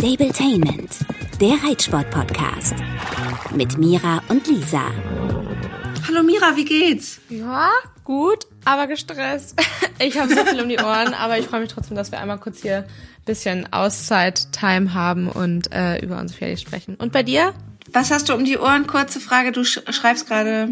Stabletainment, der Reitsport-Podcast. Mit Mira und Lisa. Hallo Mira, wie geht's? Ja, gut, aber gestresst. Ich habe so viel um die Ohren, aber ich freue mich trotzdem, dass wir einmal kurz hier ein bisschen Auszeit-Time haben und äh, über uns fertig sprechen. Und bei dir? Was hast du um die Ohren? Kurze Frage, du sch schreibst gerade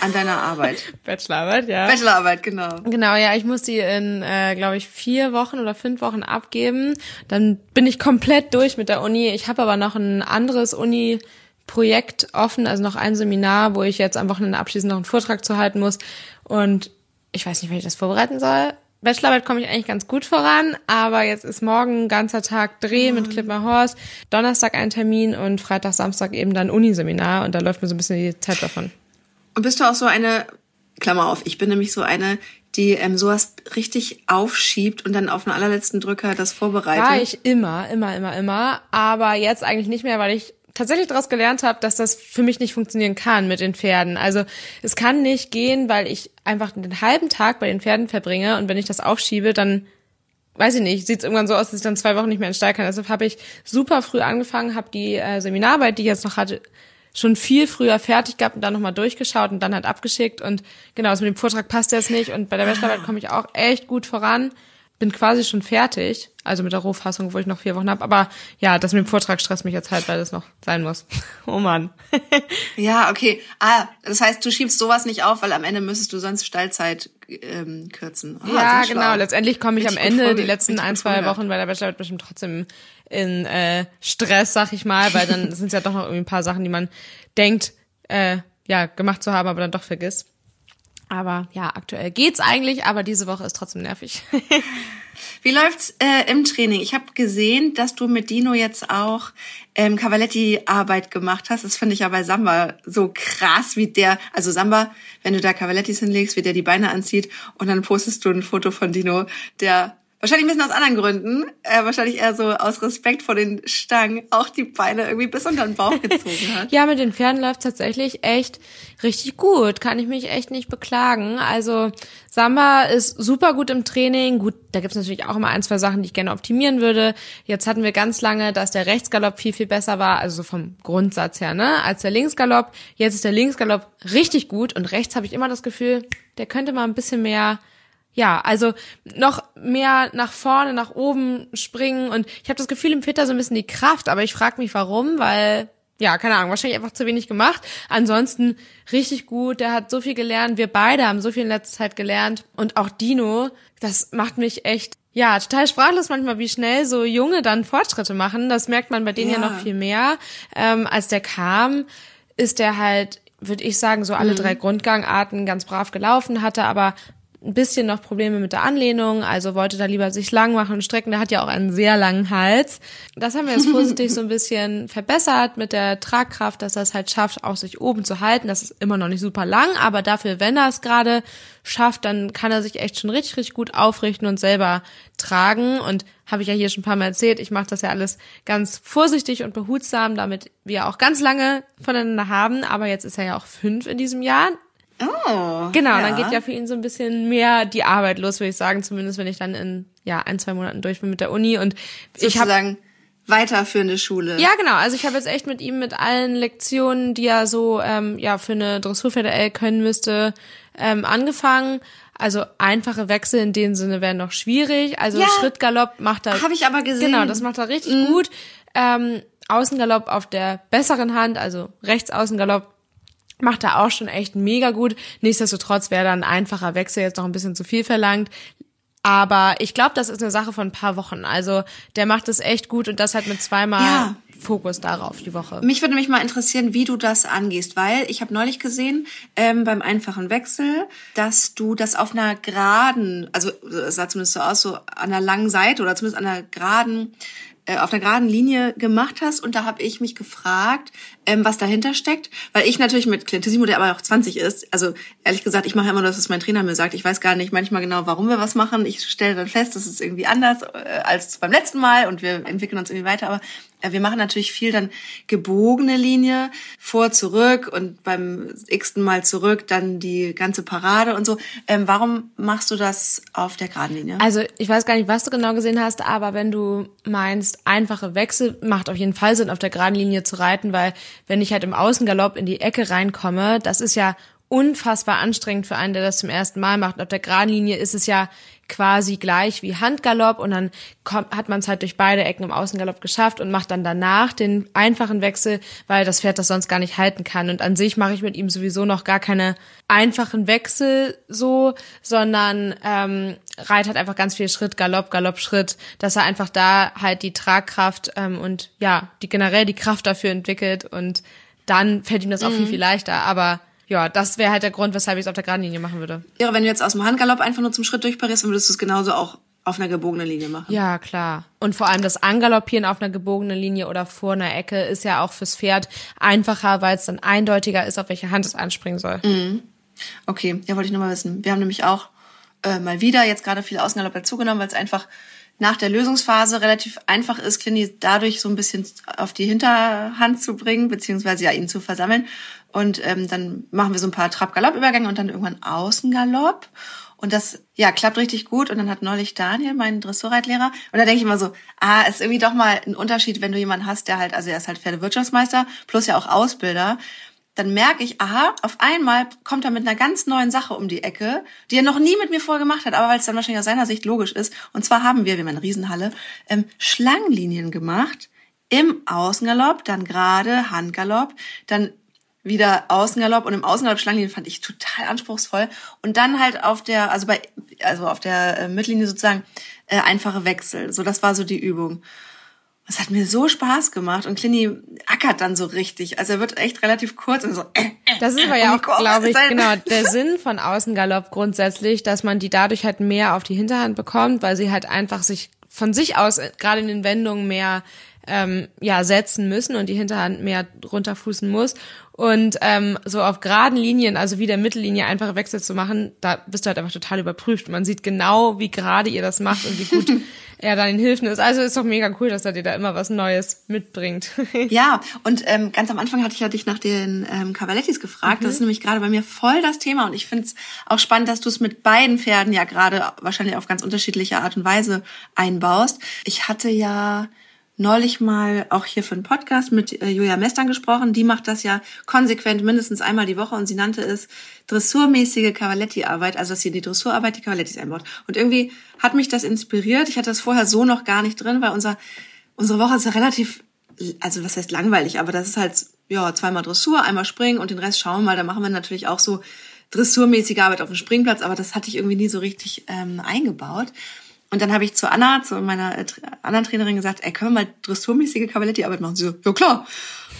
an deiner Arbeit. Bachelorarbeit, ja. Bachelorarbeit, genau. Genau, ja, ich muss die in, äh, glaube ich, vier Wochen oder fünf Wochen abgeben. Dann bin ich komplett durch mit der Uni. Ich habe aber noch ein anderes Uni Projekt offen, also noch ein Seminar, wo ich jetzt am Wochenende abschließend noch einen Vortrag zu halten muss. Und ich weiß nicht, wie ich das vorbereiten soll. Bachelorarbeit komme ich eigentlich ganz gut voran, aber jetzt ist morgen ein ganzer Tag Dreh mit Clipper Horse, Donnerstag ein Termin und Freitag, Samstag eben dann Uniseminar und da läuft mir so ein bisschen die Zeit davon. Und bist du auch so eine, Klammer auf, ich bin nämlich so eine, die ähm, sowas richtig aufschiebt und dann auf den allerletzten Drücker das vorbereitet? War ich immer, immer, immer, immer, aber jetzt eigentlich nicht mehr, weil ich tatsächlich daraus gelernt habe, dass das für mich nicht funktionieren kann mit den Pferden. Also es kann nicht gehen, weil ich einfach den halben Tag bei den Pferden verbringe und wenn ich das aufschiebe, dann weiß ich nicht, sieht es irgendwann so aus, dass ich dann zwei Wochen nicht mehr in den Stall kann. Deshalb habe ich super früh angefangen, habe die äh, Seminararbeit, die ich jetzt noch hatte, schon viel früher fertig gehabt und dann nochmal durchgeschaut und dann halt abgeschickt. Und genau, das mit dem Vortrag passt jetzt nicht. Und bei der Bachelorarbeit komme ich auch echt gut voran bin quasi schon fertig, also mit der Rohfassung, wo ich noch vier Wochen habe. Aber ja, das mit dem Vortrag stresst mich jetzt halt, weil das noch sein muss. oh Mann. ja, okay. Ah, das heißt, du schiebst sowas nicht auf, weil am Ende müsstest du sonst Stallzeit ähm, kürzen. Oh, ja, genau. Letztendlich komme ich am Ende die letzten ein, zwei Wochen bei der Bachelor bestimmt trotzdem in äh, Stress, sag ich mal, weil dann sind es ja doch noch irgendwie ein paar Sachen, die man denkt, äh, ja, gemacht zu haben, aber dann doch vergisst. Aber ja, aktuell geht's eigentlich, aber diese Woche ist trotzdem nervig. Wie läuft's äh, im Training? Ich habe gesehen, dass du mit Dino jetzt auch ähm, Cavaletti-Arbeit gemacht hast. Das finde ich ja bei Samba so krass, wie der, also Samba, wenn du da Cavalettis hinlegst, wie der die Beine anzieht und dann postest du ein Foto von Dino, der Wahrscheinlich ein bisschen aus anderen Gründen. Äh, wahrscheinlich eher so aus Respekt vor den Stangen auch die Beine irgendwie bis unter den Bauch gezogen hat. ja, mit den Pferden läuft tatsächlich echt richtig gut. Kann ich mich echt nicht beklagen. Also Samba ist super gut im Training. Gut, da gibt's natürlich auch immer ein, zwei Sachen, die ich gerne optimieren würde. Jetzt hatten wir ganz lange, dass der Rechtsgalopp viel, viel besser war, also vom Grundsatz her, ne, als der Linksgalopp. Jetzt ist der Linksgalopp richtig gut und rechts habe ich immer das Gefühl, der könnte mal ein bisschen mehr ja, also noch mehr nach vorne, nach oben springen und ich habe das Gefühl, im Fitter so ein bisschen die Kraft, aber ich frage mich warum, weil ja, keine Ahnung, wahrscheinlich einfach zu wenig gemacht. Ansonsten richtig gut, der hat so viel gelernt, wir beide haben so viel in letzter Zeit gelernt und auch Dino, das macht mich echt ja, total sprachlos manchmal, wie schnell so Junge dann Fortschritte machen. Das merkt man bei denen ja, ja noch viel mehr. Ähm, als der kam, ist der halt, würde ich sagen, so alle mhm. drei Grundgangarten ganz brav gelaufen, hatte aber ein bisschen noch Probleme mit der Anlehnung, also wollte da lieber sich lang machen und strecken. Der hat ja auch einen sehr langen Hals. Das haben wir jetzt vorsichtig so ein bisschen verbessert mit der Tragkraft, dass er es halt schafft, auch sich oben zu halten. Das ist immer noch nicht super lang, aber dafür, wenn er es gerade schafft, dann kann er sich echt schon richtig, richtig gut aufrichten und selber tragen. Und habe ich ja hier schon ein paar Mal erzählt, ich mache das ja alles ganz vorsichtig und behutsam, damit wir auch ganz lange voneinander haben. Aber jetzt ist er ja auch fünf in diesem Jahr. Oh. Genau, ja. dann geht ja für ihn so ein bisschen mehr die Arbeit los, würde ich sagen, zumindest wenn ich dann in ja ein zwei Monaten durch bin mit der Uni und ich habe weiterführende Schule. Ja, genau. Also ich habe jetzt echt mit ihm mit allen Lektionen, die er so ähm, ja für eine Dressurpferde können müsste, ähm, angefangen. Also einfache Wechsel in dem Sinne wären noch schwierig. Also ja, Schrittgalopp macht er. Habe ich aber gesehen. Genau, das macht er richtig mhm. gut. Ähm, Außengalopp auf der besseren Hand, also Rechtsaußengalopp macht er auch schon echt mega gut. Nichtsdestotrotz wäre dann ein einfacher Wechsel jetzt noch ein bisschen zu viel verlangt. Aber ich glaube, das ist eine Sache von ein paar Wochen. Also der macht es echt gut und das halt mit zweimal ja. Fokus darauf die Woche. Mich würde mich mal interessieren, wie du das angehst, weil ich habe neulich gesehen ähm, beim einfachen Wechsel, dass du das auf einer geraden, also es sah zumindest so aus, so an einer langen Seite oder zumindest an einer geraden äh, auf einer geraden Linie gemacht hast und da habe ich mich gefragt, ähm, was dahinter steckt, weil ich natürlich mit Clintissimo, der aber auch 20 ist, also ehrlich gesagt, ich mache immer das, was mein Trainer mir sagt. Ich weiß gar nicht manchmal genau, warum wir was machen. Ich stelle dann fest, das ist irgendwie anders äh, als beim letzten Mal und wir entwickeln uns irgendwie weiter. Aber wir machen natürlich viel dann gebogene Linie, vor, zurück und beim x-ten Mal zurück dann die ganze Parade und so. Ähm, warum machst du das auf der geraden Linie? Also ich weiß gar nicht, was du genau gesehen hast, aber wenn du meinst, einfache Wechsel macht auf jeden Fall Sinn, auf der geraden Linie zu reiten, weil wenn ich halt im Außengalopp in die Ecke reinkomme, das ist ja unfassbar anstrengend für einen, der das zum ersten Mal macht. Auf der geraden Linie ist es ja quasi gleich wie Handgalopp und dann kommt, hat man es halt durch beide Ecken im Außengalopp geschafft und macht dann danach den einfachen Wechsel, weil das Pferd das sonst gar nicht halten kann. Und an sich mache ich mit ihm sowieso noch gar keine einfachen Wechsel so, sondern ähm, reit halt einfach ganz viel Schritt, Galopp, Galopp, Schritt, dass er einfach da halt die Tragkraft ähm, und ja, die generell die Kraft dafür entwickelt und dann fällt ihm das auch viel, viel leichter. Aber ja, das wäre halt der Grund, weshalb ich es auf der geraden Linie machen würde. Ja, wenn du jetzt aus dem Handgalopp einfach nur zum Schritt durchparierst, dann würdest du es genauso auch auf einer gebogenen Linie machen. Ja, klar. Und vor allem das Angaloppieren auf einer gebogenen Linie oder vor einer Ecke ist ja auch fürs Pferd einfacher, weil es dann eindeutiger ist, auf welche Hand es anspringen soll. Okay, ja, wollte ich nur mal wissen. Wir haben nämlich auch äh, mal wieder jetzt gerade viel Außengalopp dazugenommen, weil es einfach nach der Lösungsphase relativ einfach ist, Clini dadurch so ein bisschen auf die Hinterhand zu bringen, beziehungsweise ja ihn zu versammeln. Und ähm, dann machen wir so ein paar Trab-Galopp-Übergänge und dann irgendwann Außengalopp. Und das, ja, klappt richtig gut. Und dann hat neulich Daniel, mein Dressurreitlehrer, und da denke ich immer so, ah, ist irgendwie doch mal ein Unterschied, wenn du jemanden hast, der halt, also er ist halt Pferdewirtschaftsmeister, plus ja auch Ausbilder. Dann merke ich, aha, auf einmal kommt er mit einer ganz neuen Sache um die Ecke, die er noch nie mit mir vorher gemacht hat, aber weil es dann wahrscheinlich aus seiner Sicht logisch ist. Und zwar haben wir, wir haben eine Riesenhalle, ähm, Schlangenlinien gemacht im Außengalopp, dann gerade Handgalopp, dann wieder Außengalopp und im Außengalopp Schlangenlinien fand ich total anspruchsvoll und dann halt auf der also bei also auf der äh, Mittellinie sozusagen äh, einfache Wechsel. So das war so die Übung. Das hat mir so Spaß gemacht und Clini ackert dann so richtig. Also er wird echt relativ kurz und so. Äh, äh, Das ist aber um ja auch, glaube ich, genau der Sinn von Außengalopp grundsätzlich, dass man die dadurch halt mehr auf die Hinterhand bekommt, weil sie halt einfach sich von sich aus äh, gerade in den Wendungen mehr ähm, ja setzen müssen und die Hinterhand mehr runterfußen muss und ähm, so auf geraden Linien, also wie der Mittellinie einfache Wechsel zu machen, da bist du halt einfach total überprüft. Man sieht genau, wie gerade ihr das macht und wie gut er dann in Hilfen ist. Also ist doch mega cool, dass er dir da immer was Neues mitbringt. Ja, und ähm, ganz am Anfang hatte ich ja dich nach den ähm, Cavalettis gefragt. Das ist nämlich gerade bei mir voll das Thema und ich finde es auch spannend, dass du es mit beiden Pferden ja gerade wahrscheinlich auf ganz unterschiedliche Art und Weise einbaust. Ich hatte ja neulich mal auch hier für einen Podcast mit äh, Julia Mestern gesprochen. Die macht das ja konsequent mindestens einmal die Woche und sie nannte es dressurmäßige Cavaletti-Arbeit, also dass sie in die Dressurarbeit die Cavalettis einbaut. Und irgendwie hat mich das inspiriert. Ich hatte das vorher so noch gar nicht drin, weil unser unsere Woche ist ja relativ, also was heißt langweilig, aber das ist halt, ja, zweimal Dressur, einmal Springen und den Rest schauen wir mal. Da machen wir natürlich auch so dressurmäßige Arbeit auf dem Springplatz, aber das hatte ich irgendwie nie so richtig ähm, eingebaut. Und dann habe ich zu Anna, zu meiner äh, anderen Trainerin gesagt, ey, können wir mal dressurmäßige Cavaletti-Arbeit machen? Sie so, ja klar.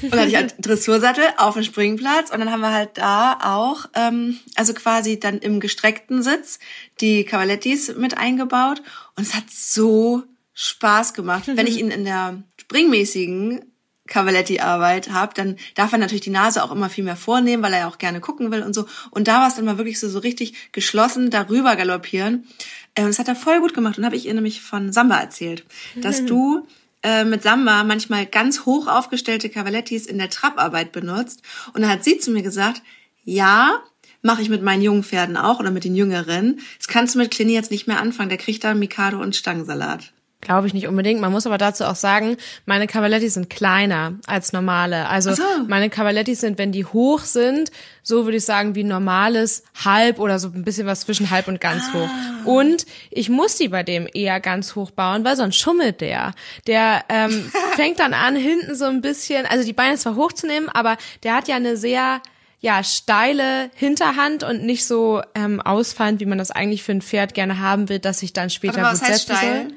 Und dann hatte ich halt Dressursattel auf dem Springplatz und dann haben wir halt da auch, ähm, also quasi dann im gestreckten Sitz die Cavalettis mit eingebaut und es hat so Spaß gemacht. Wenn ich ihn in der springmäßigen Cavaletti-Arbeit habe, dann darf er natürlich die Nase auch immer viel mehr vornehmen, weil er ja auch gerne gucken will und so. Und da war es dann mal wirklich so, so richtig geschlossen darüber galoppieren. Äh, Und das hat er voll gut gemacht. Und habe ich ihr nämlich von Samba erzählt, dass du äh, mit Samba manchmal ganz hoch aufgestellte Cavalettis in der Trapparbeit benutzt. Und dann hat sie zu mir gesagt, ja, mache ich mit meinen jungen Pferden auch oder mit den jüngeren. Das kannst du mit Clini jetzt nicht mehr anfangen. Der kriegt da Mikado und Stangensalat. Glaube ich nicht unbedingt. Man muss aber dazu auch sagen, meine Cavalettis sind kleiner als normale. Also so. meine Cavalettis sind, wenn die hoch sind, so würde ich sagen, wie normales halb oder so ein bisschen was zwischen halb und ganz hoch. Und ich muss die bei dem eher ganz hoch bauen, weil sonst schummelt der. Der ähm, fängt dann an, hinten so ein bisschen, also die Beine zwar hochzunehmen, aber der hat ja eine sehr ja, steile Hinterhand und nicht so ähm, ausfallend, wie man das eigentlich für ein Pferd gerne haben will, dass sich dann später Warte mal, was gut heißt steil? soll.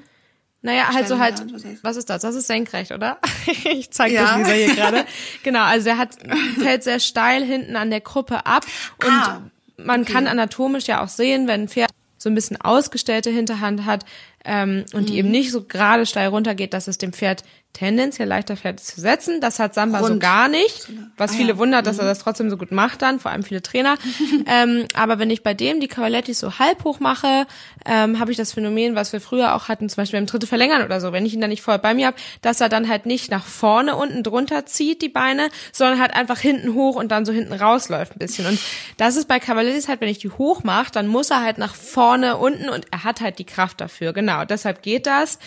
Naja, halt so halt, was ist das? Das ist senkrecht, oder? ich zeig Ja. dir Lisa hier gerade. Genau, also der hat, fällt sehr steil hinten an der Gruppe ab und Ah, man kann anatomisch ja auch sehen, wenn ein Pferd so ein bisschen ausgestellte Hinterhand hat, ähm, und die eben nicht so gerade steil runtergeht, dass es dem Pferd tendenziell leichter fällt zu setzen. Das hat Samba so Rund. gar nicht, was Ah, viele ja. wundert, dass er das trotzdem so gut macht dann, vor allem viele Trainer. ähm, aber wenn ich bei dem die Cavalettis so halb hoch mache, ähm, habe ich das Phänomen, was wir früher auch hatten, zum Beispiel beim Dritte Verlängern oder so, wenn ich ihn dann nicht voll bei mir habe, dass er dann halt nicht nach vorne unten drunter zieht, die Beine, sondern halt einfach hinten hoch und dann so hinten rausläuft ein bisschen. Und das ist bei Cavalettis halt, wenn ich die hoch mache, dann muss er halt nach vorne unten und er hat halt die Kraft dafür. Genau, deshalb geht das.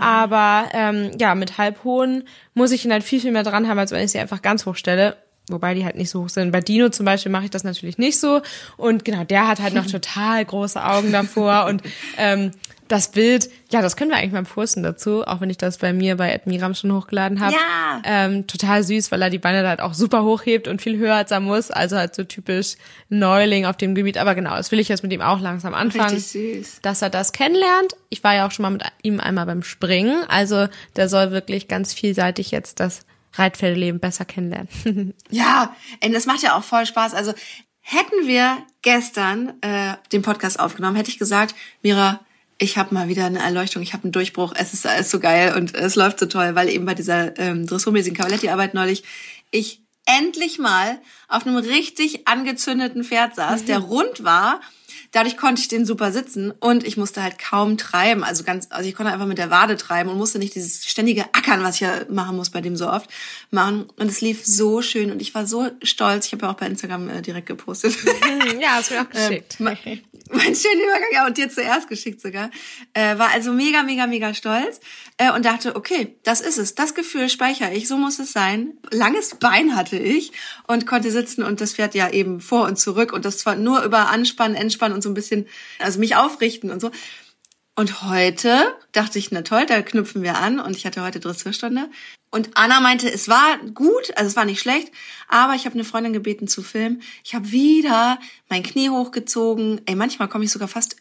Aber ähm, ja, mit halbhohen muss ich ihn halt viel, viel mehr dran haben, als wenn ich sie einfach ganz hoch stelle. Wobei die halt nicht so hoch sind. Bei Dino zum Beispiel mache ich das natürlich nicht so. Und genau, der hat halt noch total große Augen davor. Und ähm, das Bild, ja, das können wir eigentlich mal posten dazu, auch wenn ich das bei mir bei Admiram schon hochgeladen habe. Ja. Ähm, total süß, weil er die Beine da halt auch super hochhebt und viel höher als er muss. Also halt so typisch Neuling auf dem Gebiet. Aber genau, das will ich jetzt mit ihm auch langsam anfangen Richtig süß. dass er das kennenlernt. Ich war ja auch schon mal mit ihm einmal beim Springen. Also der soll wirklich ganz vielseitig jetzt das Reitpferdeleben besser kennenlernen. Ja, ey, das macht ja auch voll Spaß. Also hätten wir gestern äh, den Podcast aufgenommen, hätte ich gesagt, Mira, ich habe mal wieder eine Erleuchtung, ich habe einen Durchbruch, es ist alles so geil und es läuft so toll, weil eben bei dieser ähm, dressurmäßigen Cavaletti-Arbeit neulich ich endlich mal auf einem richtig angezündeten Pferd saß, der rund war. Dadurch konnte ich den super sitzen und ich musste halt kaum treiben. Also ganz, also ich konnte einfach mit der Wade treiben und musste nicht dieses ständige Ackern, was ich ja machen muss bei dem so oft, machen. Und es lief so schön und ich war so stolz. Ich habe ja auch bei Instagram äh, direkt gepostet. ja, hast mir auch geschickt. Ähm, mein, mein schöner Übergang, ja, und dir zuerst geschickt sogar. Äh, war also mega, mega, mega stolz äh, und dachte, okay, das ist es. Das Gefühl speichere ich, so muss es sein. Langes Bein hatte ich und konnte sitzen und das Pferd ja eben vor und zurück und das zwar nur über Anspannen, Entspannen und so ein bisschen, also mich aufrichten und so. Und heute dachte ich, na toll, da knüpfen wir an. Und ich hatte heute Dressurstunde. Und Anna meinte, es war gut, also es war nicht schlecht, aber ich habe eine Freundin gebeten zu filmen. Ich habe wieder mein Knie hochgezogen. Ey, manchmal komme ich sogar fast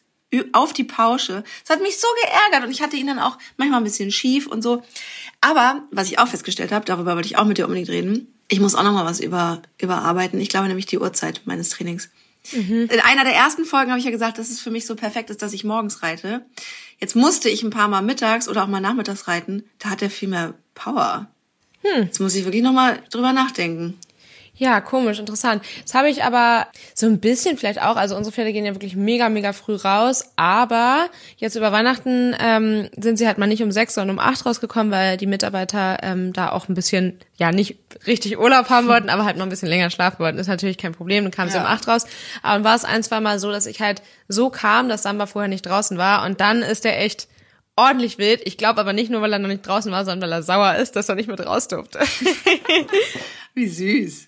auf die Pausche. Es hat mich so geärgert und ich hatte ihn dann auch manchmal ein bisschen schief und so. Aber was ich auch festgestellt habe, darüber wollte ich auch mit dir unbedingt reden. Ich muss auch noch mal was über überarbeiten. Ich glaube nämlich die Uhrzeit meines Trainings. In einer der ersten Folgen habe ich ja gesagt, dass es für mich so perfekt ist, dass ich morgens reite. Jetzt musste ich ein paar Mal mittags oder auch mal nachmittags reiten. Da hat er viel mehr Power. Jetzt muss ich wirklich noch mal drüber nachdenken. Ja, komisch, interessant. Das habe ich aber so ein bisschen vielleicht auch. Also unsere Pferde gehen ja wirklich mega, mega früh raus. Aber jetzt über Weihnachten ähm, sind sie halt mal nicht um sechs, sondern um acht rausgekommen, weil die Mitarbeiter ähm, da auch ein bisschen, ja, nicht richtig Urlaub haben wollten, aber halt noch ein bisschen länger schlafen wollten. Ist natürlich kein Problem. Dann kamen sie Ja. um acht raus. Aber dann war es ein, zwei Mal so, dass ich halt so kam, dass Samba vorher nicht draußen war. Und dann ist er echt ordentlich wild. Ich glaube aber nicht nur, weil er noch nicht draußen war, sondern weil er sauer ist, dass er nicht mit raus durfte. Wie süß.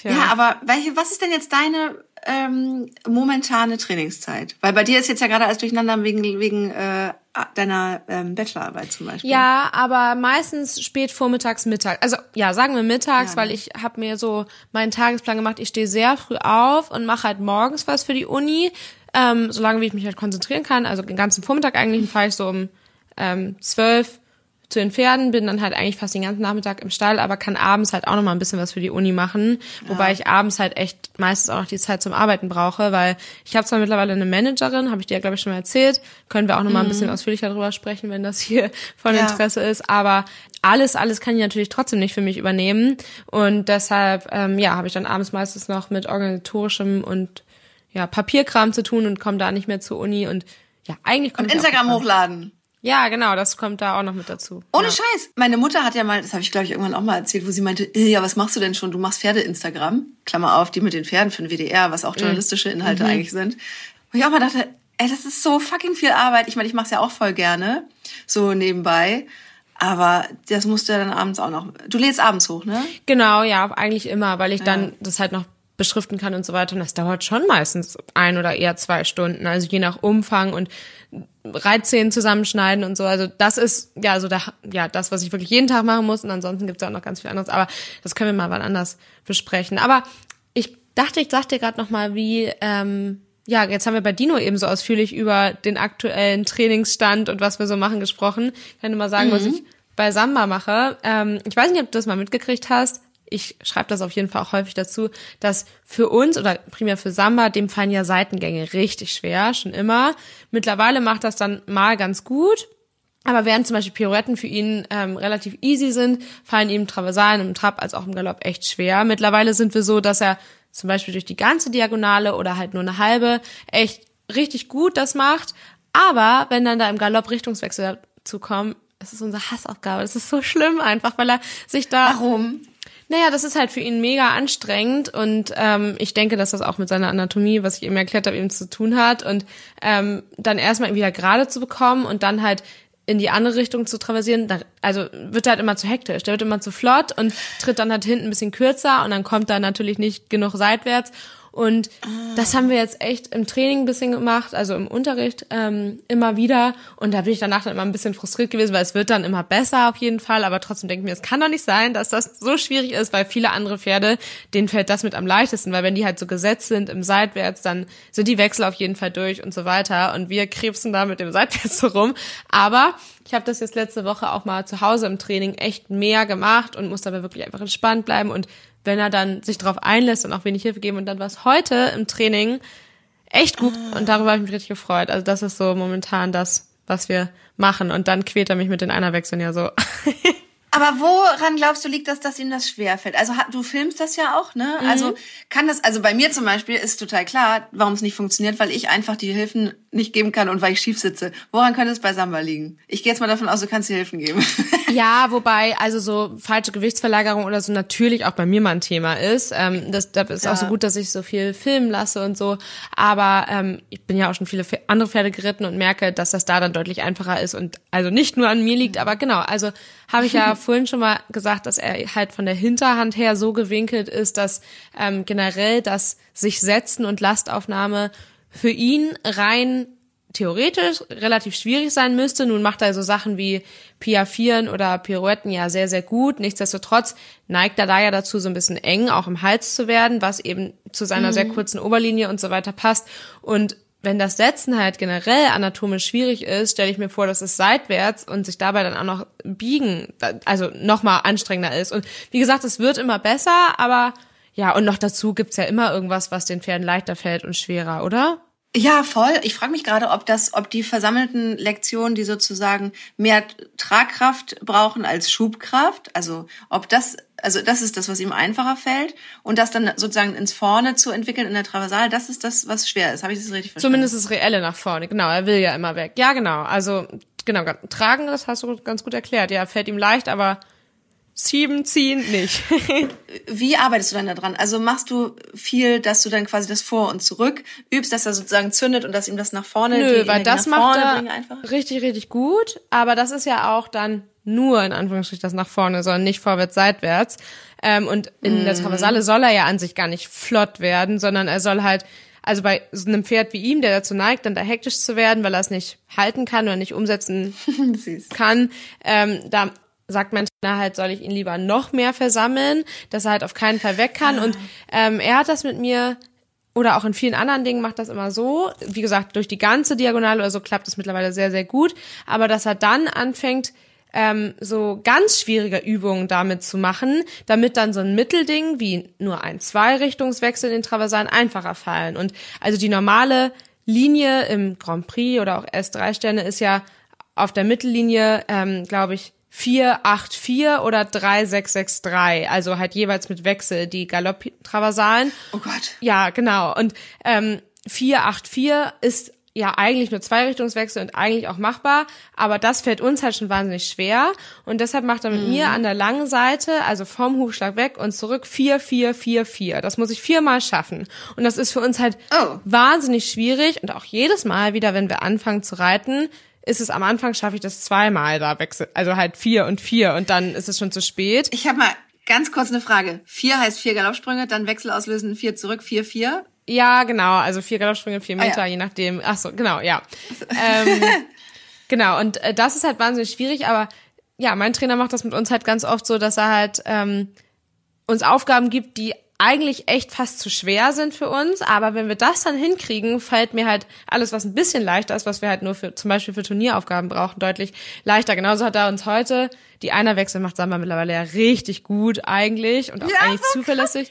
Tja. Ja, aber welche, was ist denn jetzt deine ähm, momentane Trainingszeit? Weil bei dir ist jetzt ja gerade alles durcheinander wegen, wegen äh, deiner ähm, Bachelorarbeit zum Beispiel. Ja, aber meistens spät vormittags, Mittag. Also ja, sagen wir mittags, Ja, weil ne? ich habe mir so meinen Tagesplan gemacht. Ich stehe sehr früh auf und mache halt morgens was für die Uni, ähm, solange wie ich mich halt konzentrieren kann. Also den ganzen Vormittag eigentlich fahre ich so um ähm, zwölf zu den Pferden, bin dann halt eigentlich fast den ganzen Nachmittag im Stall, aber kann abends halt auch noch mal ein bisschen was für die Uni machen, wobei ich abends halt echt meistens auch noch die Zeit zum Arbeiten brauche, weil ich habe zwar mittlerweile eine Managerin, habe ich dir ja glaube ich schon mal erzählt, können wir auch noch mal ein bisschen ausführlicher darüber sprechen, wenn das hier von Ja. Interesse ist, aber alles, alles kann ich natürlich trotzdem nicht für mich übernehmen. Und deshalb, ähm, ja, habe ich dann abends meistens noch mit organisatorischem und ja, Papierkram zu tun und komme da nicht mehr zur Uni. Und ja, eigentlich kommt Und Instagram hochladen. Ja, genau, das kommt da auch noch mit dazu. Ohne ja. Scheiß. Meine Mutter hat ja mal, das habe ich glaube ich irgendwann auch mal erzählt, wo sie meinte, "Äh, ja, was machst du denn schon? Du machst Pferde-Instagram. Klammer auf, die mit den Pferden für den WDR, was auch journalistische Inhalte eigentlich sind. Wo ich auch mal dachte, ey, das ist so fucking viel Arbeit. Ich meine, ich mache es ja auch voll gerne, so nebenbei. Aber das musst du ja dann abends auch noch. Du lädst abends hoch, ne? Genau, ja, eigentlich immer, weil ich dann das halt noch beschriften kann und so weiter. Und das dauert schon meistens ein oder eher zwei Stunden, also je nach Umfang und Reitzähnen zusammenschneiden und so. Also das ist ja so da, ja das, was ich wirklich jeden Tag machen muss. Und ansonsten gibt's auch noch ganz viel anderes. Aber das können wir mal wann anders besprechen. Aber ich dachte, ich sag dir gerade noch mal, wie ähm, ja, jetzt haben wir bei Dino eben so ausführlich über den aktuellen Trainingsstand und was wir so machen gesprochen. Ich kann dir mal sagen, was ich bei Samba mache. Ähm, ich weiß nicht, ob du das mal mitgekriegt hast. Ich schreibe das auf jeden Fall auch häufig dazu, dass für uns oder primär für Samba, dem fallen ja Seitengänge richtig schwer, schon immer. Mittlerweile macht das dann mal ganz gut. Aber während zum Beispiel Pirouetten für ihn ähm, relativ easy sind, fallen ihm Traversalen im Trab als auch im Galopp echt schwer. Mittlerweile sind wir so, dass er zum Beispiel durch die ganze Diagonale oder halt nur eine halbe echt richtig gut das macht. Aber wenn dann da im Galopp Richtungswechsel dazu kommen, das ist unsere Hassaufgabe. Das ist so schlimm einfach, weil er sich da. Warum? Naja, das ist halt für ihn mega anstrengend und ähm, ich denke, dass das auch mit seiner Anatomie, was ich eben erklärt habe, eben zu tun hat und ähm, dann erstmal wieder gerade zu bekommen und dann halt in die andere Richtung zu traversieren, also wird er halt immer zu hektisch, der wird immer zu flott und tritt dann halt hinten ein bisschen kürzer und dann kommt da natürlich nicht genug seitwärts und ah. das haben wir jetzt echt im Training ein bisschen gemacht, also im Unterricht ähm, immer wieder. Und da bin ich danach dann immer ein bisschen frustriert gewesen, weil es wird dann immer besser auf jeden Fall. Aber trotzdem denke ich mir, es kann doch nicht sein, dass das so schwierig ist, weil viele andere Pferde, denen fällt das mit am leichtesten. Weil wenn die halt so gesetzt sind im Seitwärts, dann sind die Wechsel auf jeden Fall durch und so weiter. Und wir krebsen da mit dem Seitwärts so rum. Aber ich habe das jetzt letzte Woche auch mal zu Hause im Training echt mehr gemacht und muss dabei wirklich einfach entspannt bleiben und wenn er dann sich darauf einlässt und auch wenig Hilfe geben. Und dann war es heute im Training echt gut ah. und darüber habe ich mich richtig gefreut. Also das ist so momentan das, was wir machen. Und dann quält er mich mit den Einerwechseln ja so. Aber woran glaubst du, liegt das, dass ihm das schwerfällt? Also du filmst das ja auch, ne? Mhm. Also kann das, also bei mir zum Beispiel ist total klar, warum es nicht funktioniert, weil ich einfach die Hilfen nicht geben kann und weil ich schief sitze. Woran könnte es bei Samba liegen? Ich gehe jetzt mal davon aus, du kannst dir Hilfen geben. Ja, wobei also so falsche Gewichtsverlagerung oder so natürlich auch bei mir mal ein Thema ist. Ähm, das, das ist ja. auch so gut, dass ich so viel filmen lasse und so. Aber ähm, ich bin ja auch schon viele andere Pferde geritten und merke, dass das da dann deutlich einfacher ist und also nicht nur an mir liegt, aber genau, also habe ich ja vorhin schon mal gesagt, dass er halt von der Hinterhand her so gewinkelt ist, dass ähm, generell das sich setzen und Lastaufnahme für ihn rein theoretisch relativ schwierig sein müsste. Nun macht er so Sachen wie Piafieren oder Pirouetten ja sehr, sehr gut. Nichtsdestotrotz neigt er da ja dazu, so ein bisschen eng auch im Hals zu werden, was eben zu seiner mhm. sehr kurzen Oberlinie und so weiter passt. Und wenn das Setzen halt generell anatomisch schwierig ist, stelle ich mir vor, dass es seitwärts und sich dabei dann auch noch biegen, also nochmal anstrengender ist. Und wie gesagt, es wird immer besser, aber ja, und noch dazu gibt's ja immer irgendwas, was den Pferden leichter fällt und schwerer, oder? Ja, voll. Ich frage mich gerade, ob das, ob die versammelten Lektionen, die sozusagen mehr Tragkraft brauchen als Schubkraft, also ob das, also das ist das, was ihm einfacher fällt und das dann sozusagen ins Vorne zu entwickeln in der Traversal, das ist das, was schwer ist. Habe ich das richtig verstanden? Zumindest das Reelle nach vorne, genau. Er will ja immer weg. Ja, genau. Also genau, tragen, das hast du ganz gut erklärt. Ja, fällt ihm leicht, aber Schieben, ziehen, nicht. Wie arbeitest du dann da dran? Also machst du viel, dass du dann quasi das vor und zurück übst, dass er sozusagen zündet und dass ihm das nach vorne Nö, weil das macht er richtig, richtig gut. Aber das ist ja auch dann nur in Anführungsstrichen das nach vorne, sondern nicht vorwärts, seitwärts. Ähm, und in mm. der Traversale soll er ja an sich gar nicht flott werden, sondern er soll halt also bei so einem Pferd wie ihm, der dazu neigt, dann da hektisch zu werden, weil er es nicht halten kann oder nicht umsetzen kann, ähm, da sagt mein Trainer halt, soll ich ihn lieber noch mehr versammeln, dass er halt auf keinen Fall weg kann. Ah. Und ähm, er hat das mit mir oder auch in vielen anderen Dingen macht das immer so. Wie gesagt, durch die ganze Diagonale oder so klappt es mittlerweile sehr, sehr gut. Aber dass er dann anfängt, ähm, so ganz schwierige Übungen damit zu machen, damit dann so ein Mittelding wie nur ein Zwei-Richtungswechsel in den Traversalen einfacher fallen. Und also die normale Linie im Grand Prix oder auch S3-Sterne ist ja auf der Mittellinie, ähm, glaube ich, 484 oder 3663, also halt jeweils mit Wechsel die Galopp-Traversalen. Oh Gott. Ja, genau. Und ähm, 484 ist ja eigentlich nur Zweirichtungswechsel und eigentlich auch machbar, aber das fällt uns halt schon wahnsinnig schwer und deshalb macht er mit mhm. mir an der langen Seite, also vom Hufschlag weg und zurück 4, 4, 4, 4. Das muss ich viermal schaffen und das ist für uns halt oh. wahnsinnig schwierig und auch jedes Mal wieder, wenn wir anfangen zu reiten, ist es am Anfang, schaffe ich das zweimal da wechsel, also halt vier und vier und dann ist es schon zu spät. Ich habe mal ganz kurz eine Frage. Vier heißt vier Galoppsprünge, dann Wechsel auslösen, vier zurück, vier, vier. Ja, genau, also vier Galoppsprünge, vier Meter, ah, ja. je nachdem. Ach so, genau, ja. ähm, genau, und äh, das ist halt wahnsinnig schwierig, aber ja, mein Trainer macht das mit uns halt ganz oft so, dass er halt ähm, uns Aufgaben gibt, die eigentlich echt fast zu schwer sind für uns, aber wenn wir das dann hinkriegen, fällt mir halt alles, was ein bisschen leichter ist, was wir halt nur für zum Beispiel für Turnieraufgaben brauchen, deutlich leichter. Genauso hat er uns heute die Einerwechsel macht Samba mittlerweile ja richtig gut eigentlich und auch Ja, eigentlich so zuverlässig.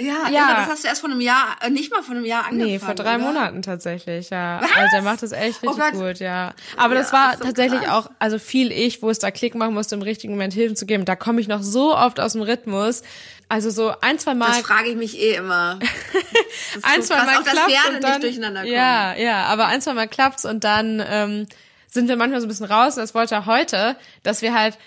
Ja, Ja. ja, das hast du erst vor einem Jahr, äh, nicht mal vor einem Jahr angefangen. Nee, vor drei oder? Monaten tatsächlich, ja. Was? Also er macht das echt Oh richtig Gott. gut, ja. Aber das Ja, war ist so tatsächlich krass. auch, also viel ich, wo es da Klick machen musste, im richtigen Moment Hilfen zu geben. Da komme ich noch so oft aus dem Rhythmus. Also so ein, zwei Mal. Das frage ich mich eh immer. Das ein, so zwei Mal Pferde und dann, nicht durcheinander kommen. Ja, ja, aber ein, zwei Mal klappt's und dann ähm, sind wir manchmal so ein bisschen raus. Und das wollte er heute, dass wir halt,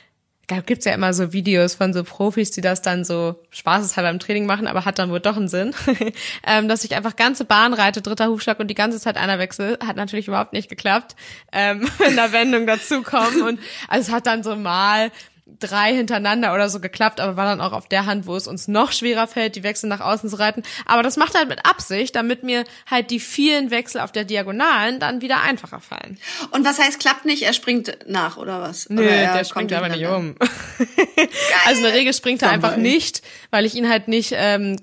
da gibt's ja immer so Videos von so Profis, die das dann so spaßeshalber im Training machen, aber hat dann wohl doch einen Sinn, ähm, dass ich einfach ganze Bahn reite, dritter Hufschlag und die ganze Zeit einer wechsel. Hat natürlich überhaupt nicht geklappt, ähm, wenn da Wendungen dazukommen und also es hat dann so mal drei hintereinander oder so geklappt, aber war dann auch auf der Hand, wo es uns noch schwerer fällt, die Wechsel nach außen zu reiten. Aber das macht er halt mit Absicht, damit mir halt die vielen Wechsel auf der Diagonalen dann wieder einfacher fallen. Und was heißt, klappt nicht, er springt nach, oder was? Nö, oder er der springt aber nicht um. also in der Regel springt er einfach nicht, weil ich ihn halt nicht ähm,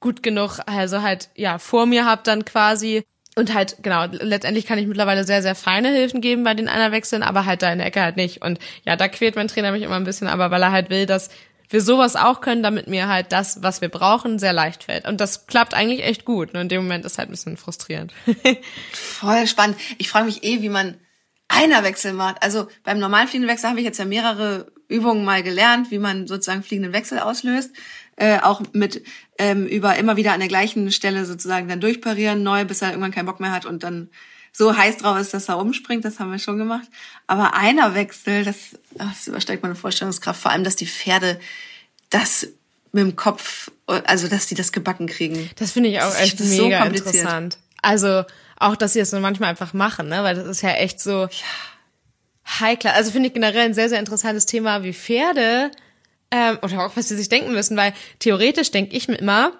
gut genug, also halt, ja, vor mir hab dann quasi. Und halt, genau, letztendlich kann ich mittlerweile sehr, sehr feine Hilfen geben bei den Einerwechseln, aber halt da in der Ecke halt nicht. Und ja, da quält mein Trainer mich immer ein bisschen, aber weil er halt will, dass wir sowas auch können, damit mir halt das, was wir brauchen, sehr leicht fällt. Und das klappt eigentlich echt gut. Nur in dem Moment ist halt ein bisschen frustrierend. Voll spannend. Ich frage mich eh, wie man Einerwechsel macht. Also beim normalen fliegenden Wechsel habe ich jetzt ja mehrere Übungen mal gelernt, wie man sozusagen fliegenden Wechsel auslöst. Äh, auch mit ähm, über immer wieder an der gleichen Stelle sozusagen dann durchparieren, neu, bis er irgendwann keinen Bock mehr hat und dann so heiß drauf ist, dass er umspringt. Das haben wir schon gemacht. Aber Einerwechsel, das, ach, das übersteigt meine Vorstellungskraft. Vor allem, dass die Pferde das mit dem Kopf, also dass die das gebacken kriegen. Das finde ich auch Das echt so mega kompliziert. interessant. Also auch, dass sie das nur manchmal einfach machen, ne? Weil das ist ja echt so heikler. Also finde ich generell ein sehr, sehr interessantes Thema, wie Pferde ähm, oder auch was sie sich denken müssen, weil theoretisch denke ich mir immer,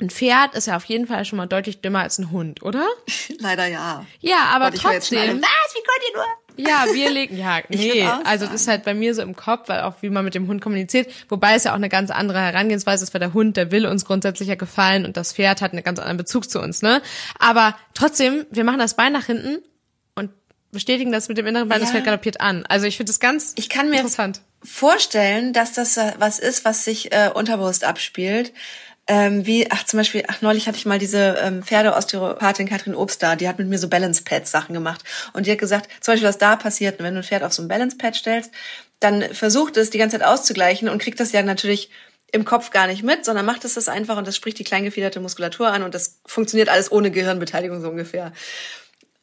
ein Pferd ist ja auf jeden Fall schon mal deutlich dümmer als ein Hund, oder? Leider ja. Ja, aber alle, trotzdem. Was? Wie könnt ihr nur? Ja, wir legen, ja, nee, also das ist halt bei mir so im Kopf, weil auch wie man mit dem Hund kommuniziert, wobei es ja auch eine ganz andere Herangehensweise ist, weil der Hund, der will uns grundsätzlich ja gefallen und das Pferd hat einen ganz anderen Bezug zu uns, ne? Aber trotzdem, wir machen das Bein nach hinten und bestätigen das mit dem inneren Bein, das Ja. Pferd galoppiert an. Also ich finde das ganz Ich kann mir interessant. Vorstellen, dass das äh, was ist, was sich äh, unterbewusst abspielt. Ähm, wie, ach, zum Beispiel, ach, neulich hatte ich mal diese ähm, Pferde-Osteopathin Katrin Obst da, die hat mit mir so Balance-Pads-Sachen gemacht. Und die hat gesagt, zum Beispiel, was da passiert, wenn du ein Pferd auf so ein Balance-Pad stellst, dann versucht es die ganze Zeit auszugleichen und kriegt das ja natürlich im Kopf gar nicht mit, sondern macht es das einfach und das spricht die kleingefiederte Muskulatur an und das funktioniert alles ohne Gehirnbeteiligung so ungefähr.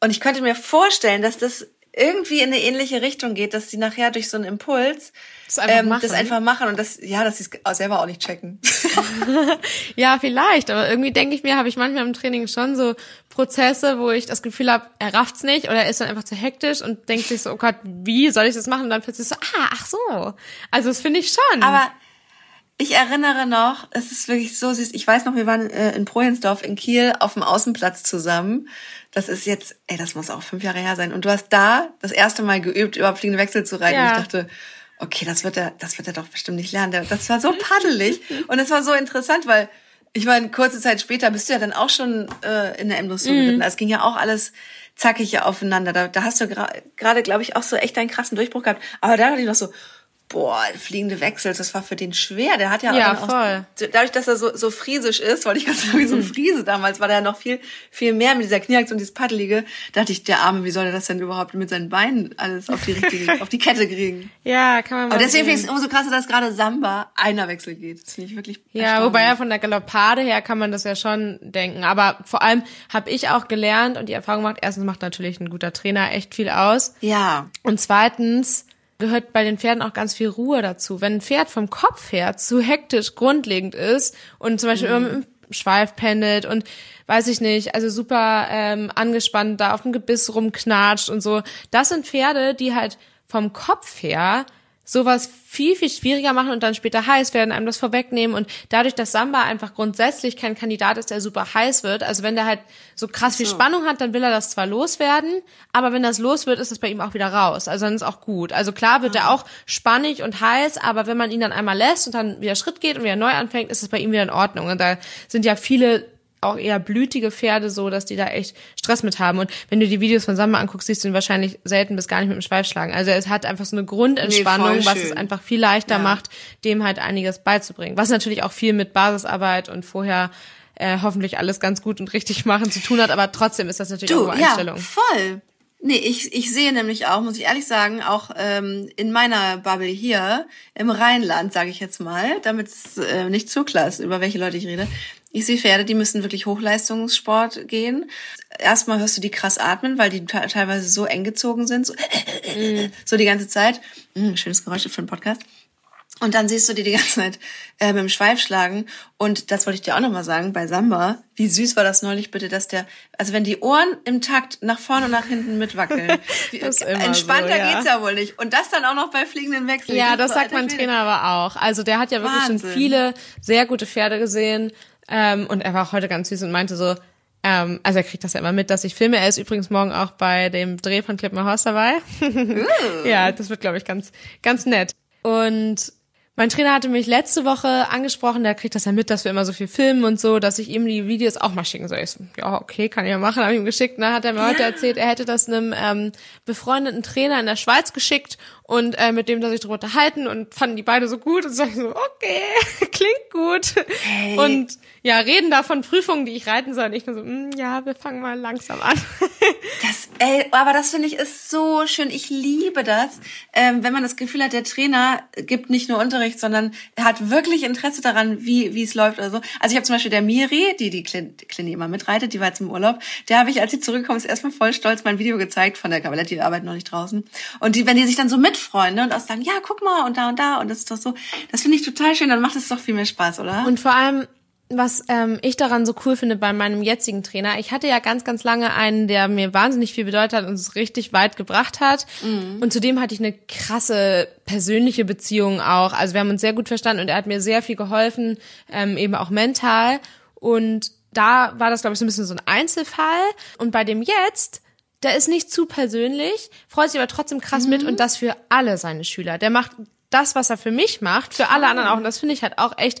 Und ich könnte mir vorstellen, dass das irgendwie in eine ähnliche Richtung geht, dass die nachher durch so einen Impuls Das einfach ähm, machen. das einfach machen und das, ja, dass sie es selber auch nicht checken. Ja, vielleicht, aber irgendwie denke ich mir, habe ich manchmal im Training schon so Prozesse, wo ich das Gefühl habe, er rafft's nicht oder er ist dann einfach zu hektisch und denkt sich so, oh Gott, wie soll ich das machen? Und dann plötzlich so, ah, ach so. Also das finde ich schon. Aber ich erinnere noch, es ist wirklich so süß. Ich weiß noch, wir waren äh, in Projensdorf in Kiel auf dem Außenplatz zusammen. Das ist jetzt, ey, das muss auch fünf Jahre her sein. Und du hast da das erste Mal geübt, über fliegende Wechsel zu reiten. Ja. Und ich dachte, okay, das wird er, das wird er doch bestimmt nicht lernen. Das war so paddelig und es war so interessant, weil ich meine, kurze Zeit später bist du ja dann auch schon äh, in der M-Dressur geritten. Es ging ja auch alles zackig aufeinander. Da, da hast du gra- gerade, glaube ich, auch so echt einen krassen Durchbruch gehabt. Aber da dachte ich noch so, boah, fliegende Wechsel, das war für den schwer. Der hat ja, Ja, auch, voll. dadurch, dass er so, so friesisch ist, wollte ich ganz sagen, wie so ein Friese damals, war der ja noch viel, viel mehr mit dieser Knieaktion, dieses Paddelige. Da dachte ich, der Arme, wie soll er das denn überhaupt mit seinen Beinen alles auf die richtige, auf die Kette kriegen? ja, kann man mal Aber deswegen finde ich es umso krasser, dass gerade Samba Einerwechsel geht. Das finde ich wirklich Ja, wobei ja von der Galoppade her kann man das ja schon denken. Aber vor allem habe ich auch gelernt und die Erfahrung gemacht, erstens macht natürlich ein guter Trainer echt viel aus. Ja. Und zweitens gehört bei den Pferden auch ganz viel Ruhe dazu. Wenn ein Pferd vom Kopf her zu hektisch grundlegend ist und zum Beispiel immer mit dem Schweif pendelt und weiß ich nicht, also super ähm, angespannt da auf dem Gebiss rumknatscht und so, das sind Pferde, die halt vom Kopf her sowas viel, viel schwieriger machen und dann später heiß werden, einem das vorwegnehmen. Und dadurch, dass Samba einfach grundsätzlich kein Kandidat ist, der super heiß wird, also wenn der halt so krass viel Spannung hat, dann will er das zwar loswerden, aber wenn das los wird, ist es bei ihm auch wieder raus, also dann ist auch gut. Also klar wird er auch spannig und heiß, aber wenn man ihn dann einmal lässt und dann wieder Schritt geht und wieder neu anfängt, ist es bei ihm wieder in Ordnung. Und da sind ja viele auch eher blütige Pferde so, dass die da echt Stress mit haben. Und wenn du die Videos von Samba anguckst, siehst du ihn wahrscheinlich selten bis gar nicht mit dem Schweif schlagen. Also es hat einfach so eine Grundentspannung, nee, was es einfach viel leichter ja. macht, dem halt einiges beizubringen. Was natürlich auch viel mit Basisarbeit und vorher äh, hoffentlich alles ganz gut und richtig machen zu tun hat, aber trotzdem ist das natürlich du, auch eine Einstellung. Ja, voll. Nee, ich, ich sehe nämlich auch, muss ich ehrlich sagen, auch ähm, in meiner Bubble hier im Rheinland, sage ich jetzt mal, damit es äh, nicht zu klar ist, über welche Leute ich rede, ich sehe Pferde, die müssen wirklich Hochleistungssport gehen. Erstmal hörst du die krass atmen, weil die teilweise so eng gezogen sind, so, mm. so die ganze Zeit. Mm, schönes Geräusch für einen Podcast. Und dann siehst du die die ganze Zeit äh, mit dem Schweif schlagen. Und das wollte ich dir auch nochmal sagen, bei Samba, wie süß war das neulich bitte, dass der, also wenn die Ohren im Takt nach vorne und nach hinten mitwackeln, wie, entspannter so, ja. geht's ja wohl nicht. Und das dann auch noch bei fliegenden Wechseln. Ja, das sagt mein Trainer aber auch. Also der hat ja wirklich Wahnsinn. schon viele sehr gute Pferde gesehen. Ähm, und er war auch heute ganz süß und meinte so, ähm, also er kriegt das ja immer mit, dass ich filme. Er ist übrigens morgen auch bei dem Dreh von Clip My Horse dabei. uh. ja, das wird, glaube ich, ganz, ganz nett. Und mein Trainer hatte mich letzte Woche angesprochen, der kriegt das ja mit, dass wir immer so viel filmen und so, dass ich ihm die Videos auch mal schicken soll. Ich so, ja, okay, kann ich ja machen, habe ich ihm geschickt. Dann hat er mir heute erzählt, er hätte das einem ähm, befreundeten Trainer in der Schweiz geschickt und äh, mit dem da sich drüber unterhalten und fanden die beide so gut und so, so okay, klingt gut. Hey. Und ja, reden da von Prüfungen, die ich reiten soll. Und ich nur so, mm, ja, wir fangen mal langsam an. das, ey, aber das finde ich ist so schön. Ich liebe das, ähm, wenn man das Gefühl hat, der Trainer gibt nicht nur Unterricht, sondern er hat wirklich Interesse daran, wie wie es läuft oder so. Also ich habe zum Beispiel der Miri, die die Klinik immer mitreitet, die war jetzt im Urlaub. Der habe ich, als sie zurückgekommen ist, erstmal voll stolz mein Video gezeigt von der Kavalletti, die arbeitet noch nicht draußen. Und die, wenn die sich dann so mitfreuen ne, und auch sagen, ja, guck mal und da und da und das ist doch so, das finde ich total schön. Dann macht es doch viel mehr Spaß, oder? Und vor allem was ähm, ich daran so cool finde bei meinem jetzigen Trainer, ich hatte ja ganz, ganz lange einen, der mir wahnsinnig viel bedeutet hat und es richtig weit gebracht hat. Mhm. Und zudem hatte ich eine krasse persönliche Beziehung auch. Also wir haben uns sehr gut verstanden und er hat mir sehr viel geholfen, ähm, eben auch mental. Und da war das, glaube ich, so ein bisschen so ein Einzelfall. Und bei dem jetzt, der ist nicht zu persönlich, freut sich aber trotzdem krass mhm. mit und das für alle seine Schüler. Der macht das, was er für mich macht, für alle anderen auch. Und das finde ich halt auch echt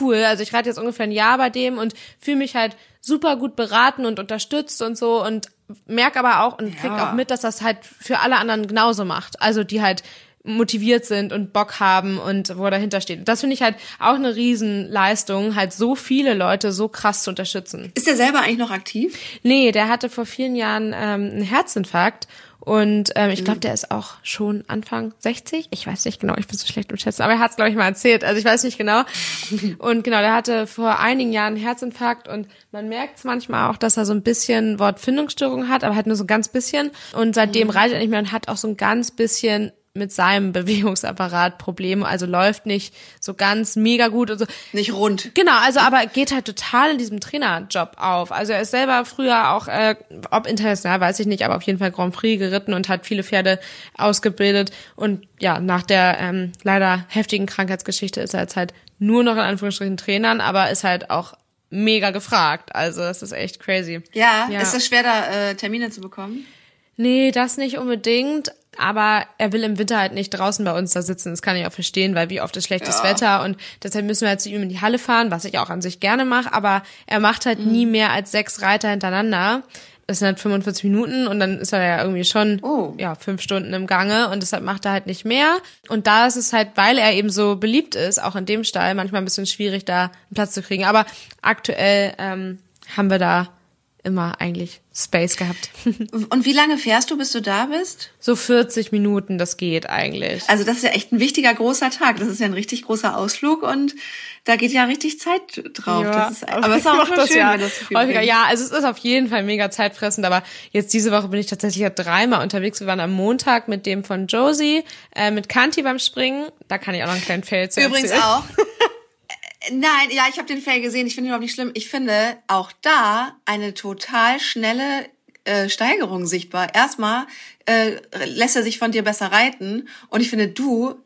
cool. Also ich reite jetzt ungefähr ein Jahr bei dem und fühle mich halt super gut beraten und unterstützt und so und merk aber auch und krieg ja. auch mit, dass das halt für alle anderen genauso macht. Also die halt motiviert sind und Bock haben und wo er dahinter steht. Das finde ich halt auch eine Riesenleistung, halt so viele Leute so krass zu unterstützen. Ist der selber eigentlich noch aktiv? Nee, der hatte vor vielen Jahren ähm, einen Herzinfarkt und ähm, ich glaube, mhm. der ist auch schon Anfang 60. Ich weiß nicht genau, ich bin so schlecht im Schätzen, aber er hat es, glaube ich, mal erzählt. Also ich weiß nicht genau. Und genau, der hatte vor einigen Jahren einen Herzinfarkt und man merkt es manchmal auch, dass er so ein bisschen Wortfindungsstörung hat, aber halt nur so ein ganz bisschen. Und seitdem mhm. reitet er nicht mehr und hat auch so ein ganz bisschen mit seinem Bewegungsapparat Probleme, also läuft nicht so ganz mega gut und so. Nicht rund. Genau, also aber geht halt total in diesem Trainerjob auf. Also er ist selber früher auch, äh, ob international, weiß ich nicht, aber auf jeden Fall Grand Prix geritten und hat viele Pferde ausgebildet. Und ja, nach der ähm, leider heftigen Krankheitsgeschichte ist er jetzt halt nur noch in Anführungsstrichen Trainern, aber ist halt auch mega gefragt. Also das ist echt crazy. Ja, ja. ist es schwer, da äh, Termine zu bekommen? Nee, das nicht unbedingt. Aber er will im Winter halt nicht draußen bei uns da sitzen. Das kann ich auch verstehen, weil wie oft ist schlechtes ja. Wetter und deshalb müssen wir halt zu ihm in die Halle fahren, was ich auch an sich gerne mache. Aber er macht halt mhm. nie mehr als sechs Reiter hintereinander. Das sind halt 45 Minuten und dann ist er ja irgendwie schon oh. ja fünf Stunden im Gange und deshalb macht er halt nicht mehr. Und da ist es halt, weil er eben so beliebt ist, auch in dem Stall manchmal ein bisschen schwierig, da einen Platz zu kriegen. Aber aktuell ähm, haben wir da immer eigentlich Space gehabt. Und wie lange fährst du, bis du da bist? So 40 Minuten, das geht eigentlich. Also das ist ja echt ein wichtiger großer Tag. Das ist ja ein richtig großer Ausflug und da geht ja richtig Zeit drauf. Ja, ist, aber es ist auch schon schön, ja, das so häufiger. Ja, also es ist auf jeden Fall mega zeitfressend, aber jetzt diese Woche bin ich tatsächlich ja dreimal unterwegs. Wir waren am Montag mit dem von Josie, äh, mit Kanti beim Springen. Da kann ich auch noch einen kleinen Fail zu Übrigens erzählen. auch. Nein, ja, ich habe den Fail gesehen. Ich finde ihn überhaupt nicht schlimm. Ich finde auch da eine total schnelle äh, Steigerung sichtbar. Erstmal äh, lässt er sich von dir besser reiten und ich finde, du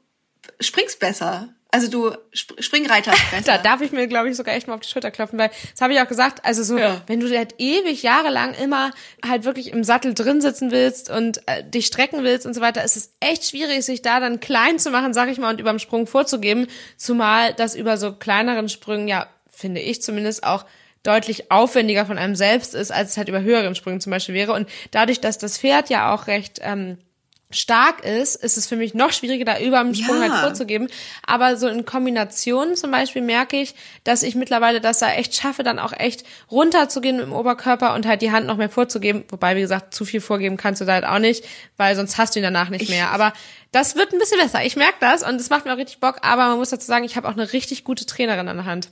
springst besser. Also du sp Springreiter. Da darf ich mir, glaube ich, sogar echt mal auf die Schulter klopfen, weil das habe ich auch gesagt, also so, Ja. wenn du halt ewig jahrelang immer halt wirklich im Sattel drin sitzen willst und äh, dich strecken willst und so weiter, ist es echt schwierig, sich da dann klein zu machen, sag ich mal, und überm Sprung vorzugeben, zumal das über so kleineren Sprüngen, ja, finde ich zumindest auch deutlich aufwendiger von einem selbst ist, als es halt über höheren Sprüngen zum Beispiel wäre. Und dadurch, dass das Pferd ja auch recht ähm, stark ist, ist es für mich noch schwieriger, da über dem Sprung Ja. halt vorzugeben. Aber so in Kombination zum Beispiel merke ich, dass ich mittlerweile das da echt schaffe, dann auch echt runterzugehen mit dem Oberkörper und halt die Hand noch mehr vorzugeben. Wobei, wie gesagt, zu viel vorgeben kannst du da halt auch nicht, weil sonst hast du ihn danach nicht mehr. Aber das wird ein bisschen besser. Ich merke das und es macht mir auch richtig Bock. Aber man muss dazu sagen, ich habe auch eine richtig gute Trainerin an der Hand.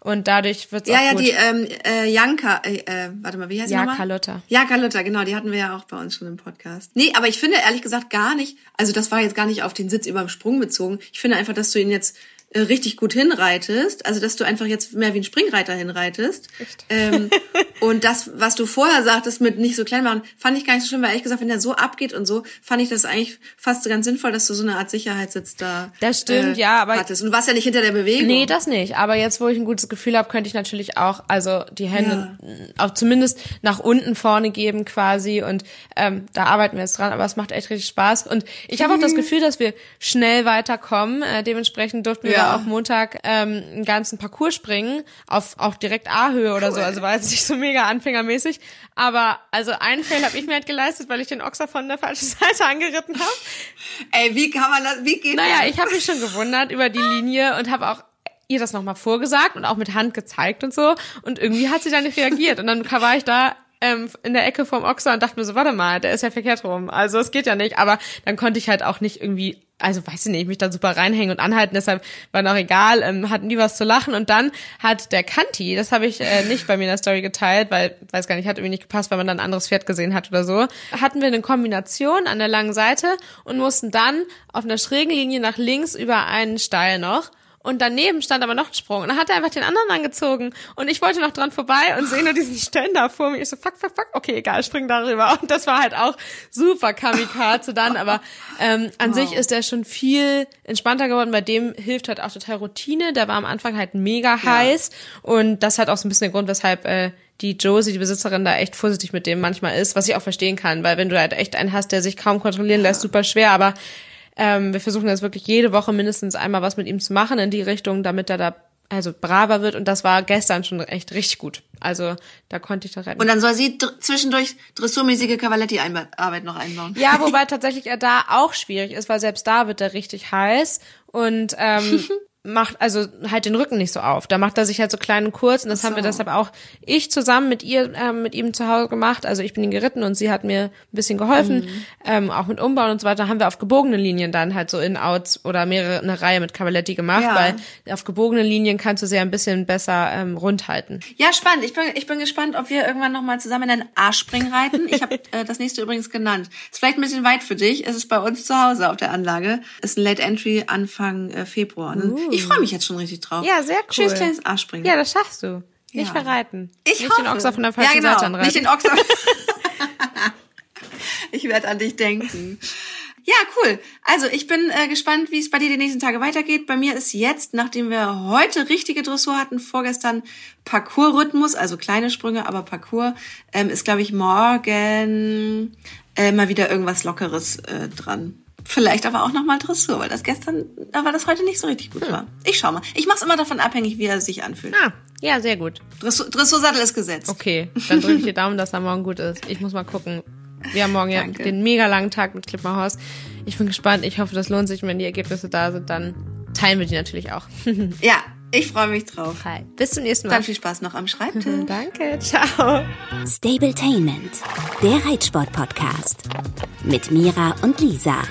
Und dadurch wird's Ja, auch ja, gut. die ähm, äh, Janka, äh, äh, warte mal, wie heißt sie Ja? Carlotta. Ja, Carlotta, genau, die hatten wir ja auch bei uns schon im Podcast. Nee, aber ich finde ehrlich gesagt gar nicht, also das war jetzt gar nicht auf den Sitz über dem Sprung bezogen. Ich finde einfach, dass du ihn jetzt richtig gut hinreitest, also dass du einfach jetzt mehr wie ein Springreiter hinreitest. Echt? Ähm, und das, was du vorher sagtest mit nicht so klein machen, fand ich gar nicht so schlimm, weil ehrlich gesagt, wenn der so abgeht und so, fand ich das eigentlich fast ganz sinnvoll, dass du so eine Art Sicherheitssitz da Das stimmt, ja, aber- hattest. Und warst ja nicht hinter der Bewegung. Nee, das nicht. Aber jetzt, wo ich ein gutes Gefühl habe, könnte ich natürlich auch, also die Hände auch zumindest nach unten vorne geben quasi. Und ähm, da arbeiten wir jetzt dran, aber es macht echt richtig Spaß. Und ich habe auch das Gefühl, dass wir schnell weiterkommen. Äh, dementsprechend durften wir Ja. Auch Montag ähm, einen ganzen Parcours springen, auf auch direkt A-Höhe oder so. Also war jetzt nicht so mega anfängermäßig. Aber also einen Fail habe ich mir halt geleistet, weil ich den Ochser von der falschen Seite angeritten habe. Ey, wie kann man das, wie geht Naja, das? ich habe mich schon gewundert über die Linie und habe auch ihr das nochmal vorgesagt und auch mit Hand gezeigt und so. Und irgendwie hat sie da nicht reagiert. Und dann war ich da ähm, in der Ecke vom Ochser und dachte mir so, warte mal, der ist ja verkehrt rum. Also es geht ja nicht. Aber dann konnte ich halt auch nicht irgendwie, also weiß ich nicht, mich da super reinhängen und anhalten. Deshalb war noch egal, ähm, hatten die was zu lachen. Und dann hat der Kanti, das habe ich äh, nicht bei mir in der Story geteilt, weil, weiß gar nicht, hat irgendwie nicht gepasst, weil man dann ein anderes Pferd gesehen hat oder so, hatten wir eine Kombination an der langen Seite und mussten dann auf einer schrägen Linie nach links über einen Steil noch. Und daneben stand aber noch ein Sprung. Und dann hat er einfach den anderen angezogen. Und ich wollte noch dran vorbei und sehe nur diesen Ständer vor mir. Ich so, fuck, fuck, fuck, okay, egal, spring darüber. Und das war halt auch super Kamikaze dann. Aber ähm, an sich ist er schon viel entspannter geworden. Bei dem hilft halt auch total Routine. Der war am Anfang halt mega heiß. Und das hat auch so ein bisschen der Grund, weshalb äh, die Josie, die Besitzerin, da echt vorsichtig mit dem manchmal ist, was ich auch verstehen kann. Weil wenn du halt echt einen hast, der sich kaum kontrollieren lässt, super schwer. Aber ähm, wir versuchen jetzt wirklich jede Woche mindestens einmal was mit ihm zu machen in die Richtung, damit er da also braver wird. Und das war gestern schon echt richtig gut. Also da konnte ich da retten. Und dann soll sie dr zwischendurch dressurmäßige Cavaletti-Arbeit noch einbauen. Ja, wobei tatsächlich er da auch schwierig ist, weil selbst da wird er richtig heiß und ähm, macht also halt den Rücken nicht so auf. Da macht er sich halt so klein und kurz und das haben wir deshalb auch ich zusammen mit ihr, ähm, mit ihm zu Hause gemacht. Also ich bin ihn geritten und sie hat mir ein bisschen geholfen, Mhm. ähm, auch mit Umbauen und so weiter. Haben wir auf gebogenen Linien dann halt so In-Outs oder mehrere eine Reihe mit Cavaletti gemacht, Ja. weil auf gebogenen Linien kannst du sie ein bisschen besser ähm, rund halten. Ja, spannend. Ich bin, ich bin gespannt, ob wir irgendwann noch mal zusammen in den Arschspring reiten. Ich habe äh, das nächste übrigens genannt. Ist vielleicht ein bisschen weit für dich. Es ist bei uns zu Hause auf der Anlage. Ist ein Late Entry Anfang äh, Februar. Und dann- Ich freue mich jetzt schon richtig drauf. Ja, sehr cool. Schönes kleines Arschspringen. Ja, das schaffst du. Nicht Ja. verreiten. Ich Nicht hoffe. den Ochser von der falschen ja, genau. Seite anreiten. Nicht den Ochser. ich werde an dich denken. Ja, cool. Also ich bin äh, gespannt, wie es bei dir die nächsten Tage weitergeht. Bei mir ist jetzt, nachdem wir heute richtige Dressur hatten, vorgestern Parcours-Rhythmus, also kleine Sprünge, aber Parcours, ähm, ist, glaube ich, morgen äh, mal wieder irgendwas Lockeres äh, dran. Vielleicht aber auch nochmal Dressur, weil das gestern, weil das heute nicht so richtig gut war. Ich schau mal. Ich mache es immer davon abhängig, wie er sich anfühlt. Ah, ja, sehr gut. Dressur, Dressursattel ist gesetzt. Okay, dann drücke ich dir Daumen, dass er morgen gut ist. Ich muss mal gucken. Wir haben morgen ja Danke. den mega langen Tag mit Clipperhaus. Ich bin gespannt. Ich hoffe, das lohnt sich. Wenn die Ergebnisse da sind, dann teilen wir die natürlich auch. Ja, ich freue mich drauf. Hi. Bis zum nächsten Mal. Dann viel Spaß noch am Schreibtisch. Danke. Ciao. Stabletainment, der Reitsport-Podcast. Mit Mira und Lisa.